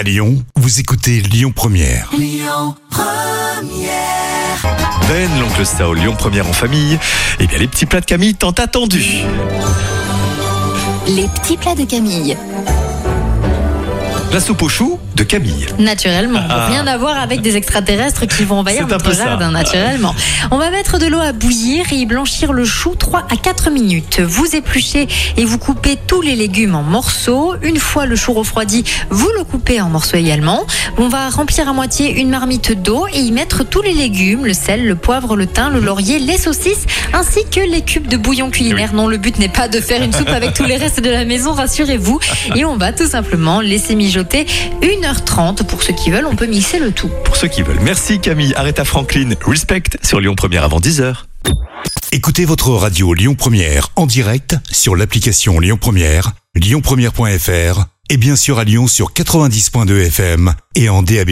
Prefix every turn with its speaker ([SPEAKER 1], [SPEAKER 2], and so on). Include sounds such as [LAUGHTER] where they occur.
[SPEAKER 1] À Lyon, vous écoutez Lyon Première.
[SPEAKER 2] Ben, l'oncle Sao, Lyon Première en famille. Et bien les petits plats de Camille tant attendus.
[SPEAKER 3] Les petits plats de Camille.
[SPEAKER 2] La soupe aux choux de Camille.
[SPEAKER 4] Naturellement.
[SPEAKER 2] Ah.
[SPEAKER 4] Rien à voir avec des extraterrestres qui vont envahir [LAUGHS] notre jardin, naturellement. On va mettre de l'eau à bouillir et y blanchir le chou 3 à 4 minutes. Vous épluchez et vous coupez tous les légumes en morceaux. Une fois le chou refroidi, vous le coupez en morceaux également. On va remplir à moitié une marmite d'eau et y mettre tous les légumes, le sel, le poivre, le thym, le laurier, les saucisses, ainsi que les cubes de bouillon culinaire. Non, le but n'est pas de faire une soupe avec tous les restes de la maison, rassurez-vous. Et on va tout simplement laisser mijoter 1h30. Pour ceux qui veulent, on peut mixer le tout.
[SPEAKER 2] Pour ceux qui veulent. Merci Camille. Aretha Franklin. Respect sur Lyon Première avant 10h.
[SPEAKER 1] Écoutez votre radio Lyon Première en direct sur l'application Lyon Première, lyonpremière.fr et bien sûr à Lyon sur 90.2 FM et en DAB+.